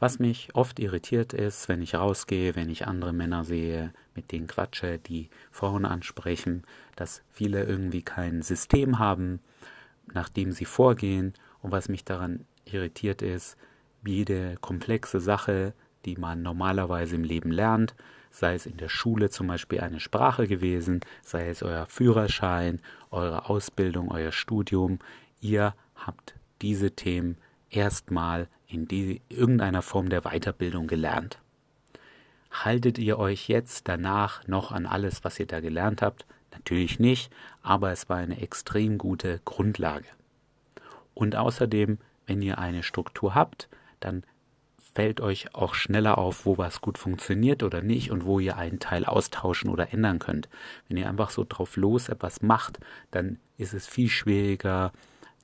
Was mich oft irritiert ist, wenn ich rausgehe, wenn ich andere Männer sehe, mit denen quatsche, die Frauen ansprechen, dass viele irgendwie kein System haben, nach dem sie vorgehen. Und was mich daran irritiert ist, jede komplexe Sache, die man normalerweise im Leben lernt, sei es in der Schule zum Beispiel eine Sprache gewesen, sei es euer Führerschein, eure Ausbildung, euer Studium, ihr habt diese Themen erstmal in die, irgendeiner Form der Weiterbildung gelernt. Haltet ihr euch jetzt danach noch an alles, was ihr da gelernt habt? Natürlich nicht, aber es war eine extrem gute Grundlage. Und außerdem, wenn ihr eine Struktur habt, dann fällt euch auch schneller auf, wo was gut funktioniert oder nicht und wo ihr einen Teil austauschen oder ändern könnt. Wenn ihr einfach so drauf los etwas macht, dann ist es viel schwieriger,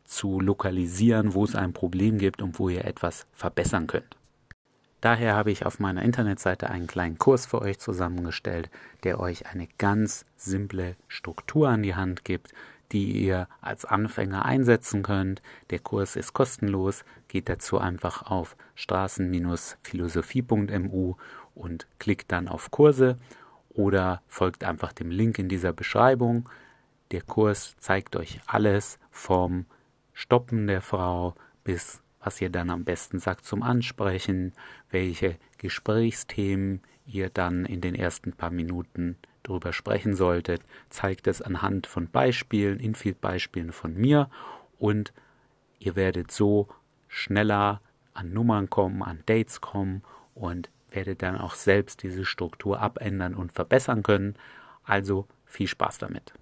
zu lokalisieren, wo es ein Problem gibt und wo ihr etwas verbessern könnt. Daher habe ich auf meiner Internetseite einen kleinen Kurs für euch zusammengestellt, der euch eine ganz simple Struktur an die Hand gibt, die ihr als Anfänger einsetzen könnt. Der Kurs ist kostenlos, geht dazu einfach auf straßen-philosophie.mu und klickt dann auf Kurse oder folgt einfach dem Link in dieser Beschreibung. Der Kurs zeigt euch alles vom Stoppen der Frau bis was ihr dann am besten sagt zum Ansprechen, welche Gesprächsthemen ihr dann in den ersten paar Minuten drüber sprechen solltet, zeigt es anhand von Beispielen, Infield-Beispielen von mir und ihr werdet so schneller an Nummern kommen, an Dates kommen und werdet dann auch selbst diese Struktur abändern und verbessern können. Also viel Spaß damit.